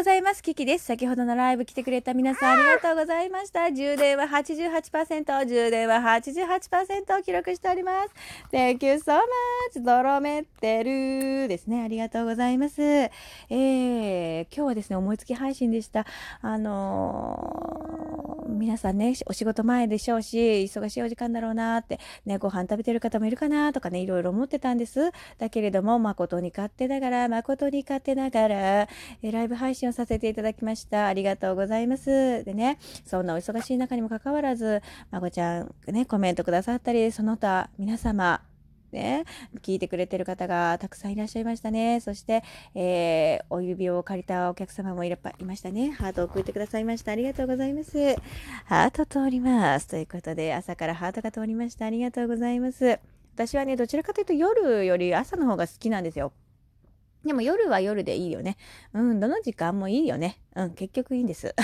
ございます。キキです。先ほどのライブ来てくれた皆さんありがとうございました。充電は88%、充電は88%を記録しております。Thank you so much! ドロメッテルですね。ありがとうございます。えー、今日はですね、思いつき配信でした。あのー、皆さんね、お仕事前でしょうし、忙しいお時間だろうなって、ね、ご飯食べてる方もいるかなとかね、いろいろ思ってたんです。だけれども、誠に勝手ながら、誠に勝手ながら、えライブ配信をさせていただきました。ありがとうございます。でね、そんなお忙しい中にもかかわらず、まこちゃんね、コメントくださったり、その他皆様、ね、聞いてくれてる方がたくさんいらっしゃいましたね。そして、えー、お指を借りたお客様もいらっぱいましたね。ハートを送ってくださいました。ありがとうございます。ハート通ります。ということで、朝からハートが通りました。ありがとうございます。私はね、どちらかというと夜より朝の方が好きなんですよ。でも夜は夜でいいよね。うん、どの時間もいいよね。うん、結局いいんです。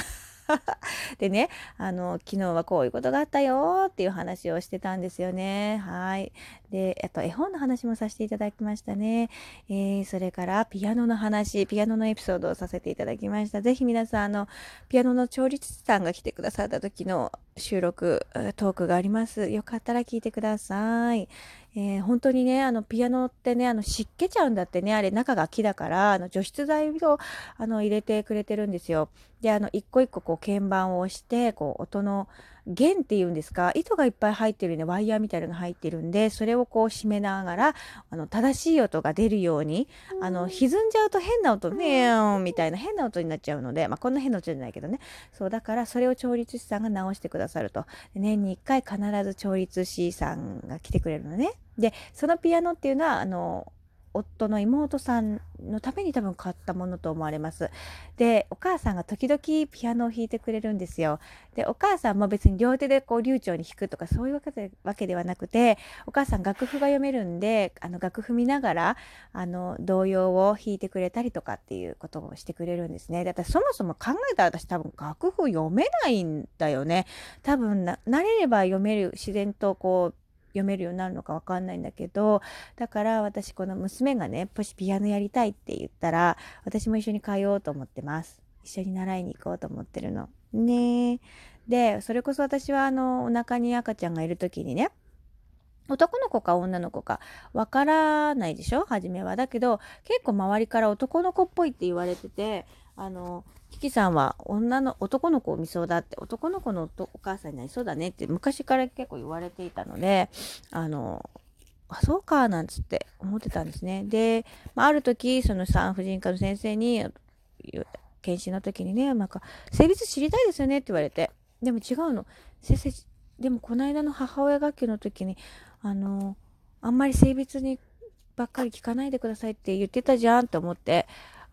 でね、あの、昨日はこういうことがあったよっていう話をしてたんですよね。はい。で、あと絵本の話もさせていただきましたね。えー、それからピアノの話、ピアノのエピソードをさせていただきました。ぜひ皆さん、あの、ピアノの調律師さんが来てくださった時の収録、トークがあります。よかったら聞いてください。えー、本当にね、あの、ピアノってね、あの、湿気ちゃうんだってね、あれ、中が木だから、あの、除湿剤を、あの、入れてくれてるんですよ。で、あの、一個一個、こう、鍵盤を押して、こう、音の、弦っていうんですか糸がいっぱい入ってるね、ワイヤーみたいなのが入ってるんで、それをこう締めながら、あの、正しい音が出るように、あの、歪んじゃうと変な音、ねーんみたいな変な音になっちゃうので、まあ、こんな変な音じゃないけどね。そう、だから、それを調律師さんが直してくだささると。年に1回必ず調律師さんが来てくれるのね。で、そのピアノっていうのは、あの、夫の妹さんのために多分買ったものと思われます。で、お母さんが時々ピアノを弾いてくれるんですよ。で、お母さんも別に両手でこう流暢に弾くとかそういうわけでわけではなくて、お母さん楽譜が読めるんで、あの楽譜見ながら、あの、童謡を弾いてくれたりとかっていうことをしてくれるんですね。だからそもそも考えたら私多分楽譜読めないんだよね。多分な、慣れれば読める、自然とこう、読めるようになるのかわかんないんだけど、だから私この娘がね、もしピアノやりたいって言ったら、私も一緒に通おうと思ってます。一緒に習いに行こうと思ってるの。ねで、それこそ私はあの、お腹に赤ちゃんがいる時にね、男の子か女の子かわからないでしょ？初めは。だけど、結構周りから男の子っぽいって言われてて、あの、キキさんは女の、男の子を見そうだって、男の子のお母さんになりそうだねって昔から結構言われていたので、あの、あ、そうか、なんつって思ってたんですね。で、まあ、ある時、その産婦人科の先生に、検診の時にね、なんか、性別知りたいですよねって言われて。でも違うの。先生、でもこの間の母親学級の時に、あの、あんまり性別にばっかり聞かないでくださいって言ってたじゃんと思って、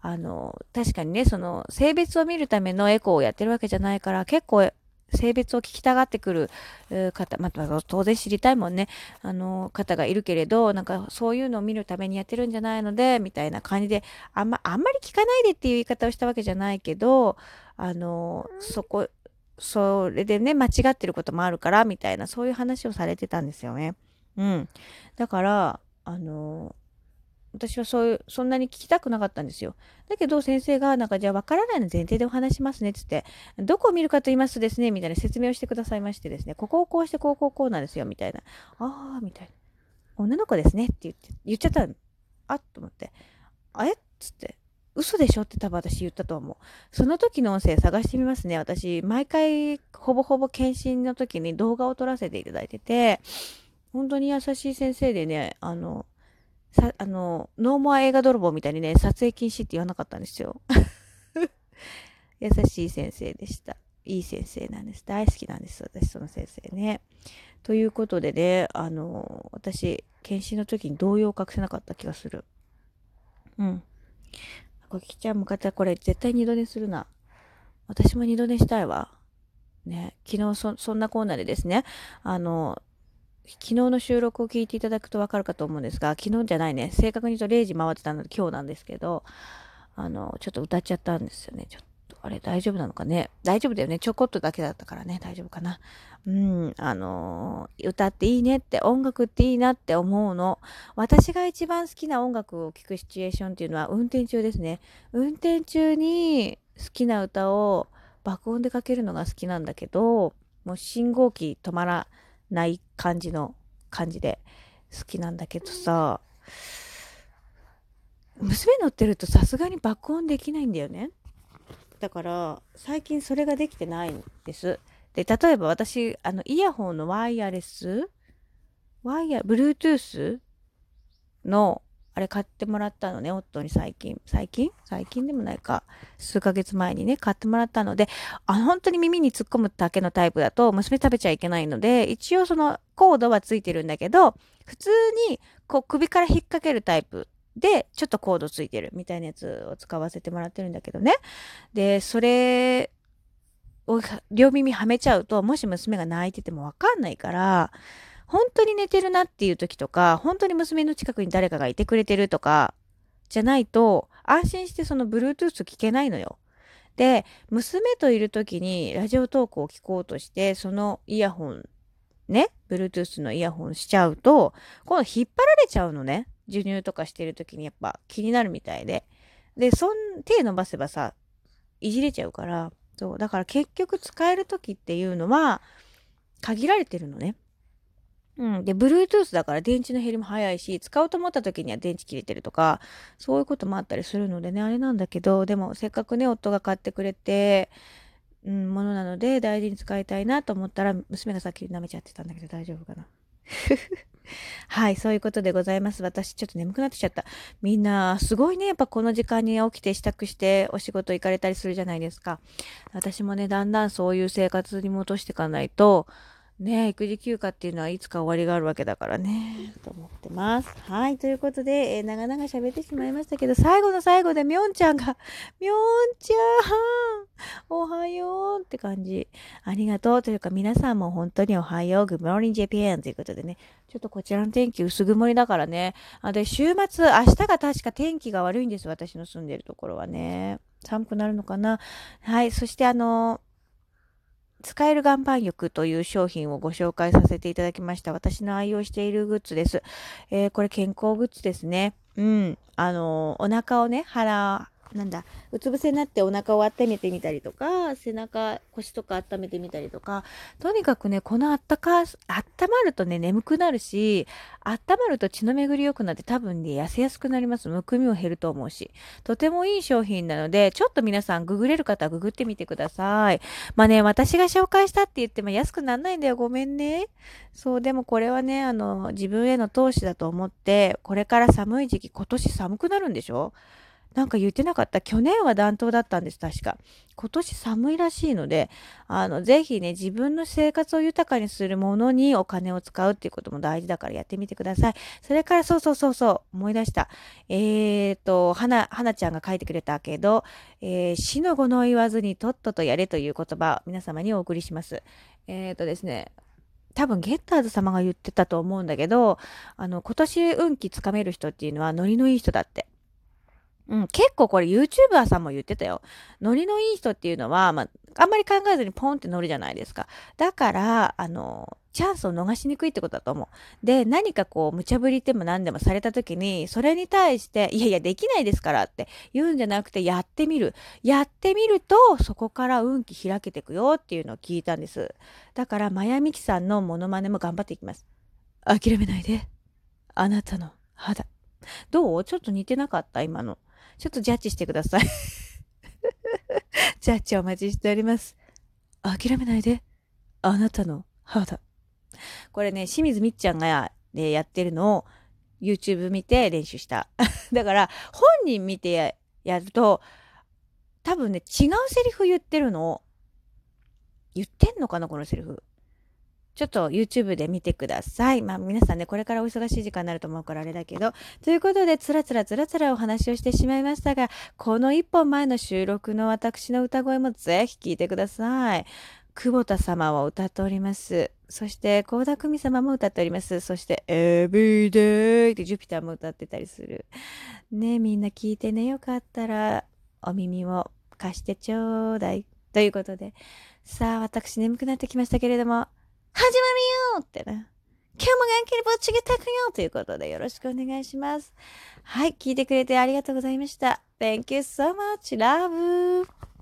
あの、確かにね、その、性別を見るためのエコーをやってるわけじゃないから、結構、性別を聞きたがってくる方、まあ、当然知りたいもんね、あの、方がいるけれど、なんかそういうのを見るためにやってるんじゃないので、みたいな感じで、あんま、あんまり聞かないでっていう言い方をしたわけじゃないけど、あの、そこ、それでね、間違ってることもあるから、みたいな、そういう話をされてたんですよね。うん。だから、あの、私はそういう、そんなに聞きたくなかったんですよ。だけど先生が、なんかじゃあ分からないの前提でお話しますね、つって、どこを見るかと言いますとですね、みたいな説明をしてくださいましてですね、ここをこうして、こうこうこうなんですよ、みたいな。ああ、みたいな。女の子ですね、って言って、言っちゃった。あっと思って。あれ？っつって。嘘でしょ？って多分私言ったと思う。その時の音声探してみますね。私、毎回、ほぼほぼ検診の時に動画を撮らせていただいてて、本当に優しい先生でね、あの、さ、あの、ノーモア映画泥棒みたいにね、撮影禁止って言わなかったんですよ。優しい先生でした。いい先生なんです。大好きなんです。私、その先生ね。ということでね、あの、私、検診の時に動揺を隠せなかった気がする。うん。こきちゃんも方、これ絶対二度寝するな。私も二度寝したいわ。ね、昨日そ、そんなコーナーでですね、あの、昨日の収録を聞いていただくとわかるかと思うんですが、昨日じゃないね、正確に言うと0時回ってたので今日なんですけど、あの、ちょっと歌っちゃったんですよね。ちょっと、あれ大丈夫なのかね？大丈夫だよね。ちょこっとだけだったからね、大丈夫かな？うん、あの歌っていいねって、音楽っていいなって思うの。私が一番好きな音楽を聴くシチュエーションっていうのは運転中ですね。運転中に好きな歌を爆音でかけるのが好きなんだけど、もう信号機止まらない感じの感じで好きなんだけどさ、娘乗ってるとさすがに爆音できないんだよね。だから最近それができてないんです。で、例えば私、あの、イヤホンのワイヤレスワイヤ、Bluetooth の、あれ買ってもらったのね、夫に最近。最近？最近でもないか。数ヶ月前にね、買ってもらったので、あ、本当に耳に突っ込むだけのタイプだと、娘食べちゃいけないので、一応そのコードはついてるんだけど、普通に、こう、首から引っ掛けるタイプで、ちょっとコードついてるみたいなやつを使わせてもらってるんだけどね。で、それを両耳はめちゃうと、もし娘が泣いててもわかんないから、本当に寝てるなっていう時とか、本当に娘の近くに誰かがいてくれてるとか、じゃないと、安心してその Bluetooth 聞けないのよ。で、娘といる時にラジオトークを聞こうとして、そのイヤホン、ね、Bluetooth のイヤホンしちゃうと、今度引っ張られちゃうのね。授乳とかしてる時にやっぱ気になるみたいで。で、そん、手伸ばせばさ、いじれちゃうから、そう、だから結局使える時っていうのは、限られてるのね。うん。で、Bluetooth だから電池の減りも早いし、使おうと思った時には電池切れてるとか、そういうこともあったりするのでね、あれなんだけど、でもせっかくね、夫が買ってくれて、うん、ものなので大事に使いたいなと思ったら、娘がさっき舐めちゃってたんだけど大丈夫かな？はい、そういうことでございます。私、ちょっと眠くなってきちゃった。みんな、すごいね。やっぱこの時間に起きて支度してお仕事行かれたりするじゃないですか。私もね、だんだんそういう生活に戻していかないと、ね育児休暇っていうのはいつか終わりがあるわけだからね、と思ってます。はい、ということで、えー、長々喋ってしまいましたけど、最後の最後でみょんちゃんが、みょんちゃんおはようって感じ。ありがとうというか、皆さんも本当におはよう、Good morning Japan ということでね、ちょっとこちらの天気薄曇りだからね。あで、週末、明日が確か天気が悪いんです、私の住んでるところはね。寒くなるのかなはい、そしてあのー使える岩盤浴という商品をご紹介させていただきました。私の愛用しているグッズです。えー、これ健康グッズですね。うん。あの、お腹をね、腹、なんだ、うつ伏せになってお腹を温めてみたりとか、背中、腰とか温めてみたりとか、とにかくね、このあったか、温まるとね、眠くなるし、温まると血の巡り良くなって多分ね、痩せやすくなります。むくみも減ると思うし。とてもいい商品なので、ちょっと皆さんググれる方はググってみてください。まあね、私が紹介したって言っても安くならないんだよ。ごめんね。そう、でもこれはね、あの、自分への投資だと思って、これから寒い時期、今年寒くなるんでしょ？なんか言ってなかった去年は暖冬だったんです、確か。今年寒いらしいので、あの、ぜひね、自分の生活を豊かにするものにお金を使うっていうことも大事だからやってみてください。それからそうそうそうそう、思い出した。えーと、はな、はなちゃんが書いてくれたけど、えー、死の後の言わずにとっととやれという言葉、皆様にお送りします。えーとですね、多分ゲッターズ様が言ってたと思うんだけど、あの、今年運気つかめる人っていうのはノリのいい人だって。うん、結構これ YouTuber さんも言ってたよ。ノリのいい人っていうのは、まあ、あんまり考えずにポンって乗るじゃないですか。だから、あの、チャンスを逃しにくいってことだと思う。で、何かこう、無茶ぶりでも何でもされた時に、それに対して、いやいや、できないですからって言うんじゃなくて、やってみる。やってみると、そこから運気開けていくよっていうのを聞いたんです。だから、マヤミキさんのモノマネも頑張っていきます。諦めないで。あなたの肌。どう？ちょっと似てなかった？今の。ちょっとジャッジしてくださいジャッジお待ちしております。諦めないで。あなたの肌。これね、清水みっちゃんが、ね、やってるのを YouTube 見て練習した。だから、本人見てやると、多分ね、違うセリフ言ってるの、言ってんのかなこのセリフ。ちょっと YouTube で見てください。まあ皆さんね、これからお忙しい時間になると思うからあれだけど。ということで、つらつらつらつらお話をしてしまいましたが、この一本前の収録の私の歌声もぜひ聴いてください。久保田様を歌っております。そして、倖田來未様も歌っております。そして、Everyday ってジュピターも歌ってたりする。ねみんな聞いてね。よかったら、お耳を貸してちょうだい。ということで、さあ、私眠くなってきましたけれども、始まるよってね。今日も元気にぶっちげたくよということでよろしくお願いします。はい、聞いてくれてありがとうございました。Thank you so much. Love.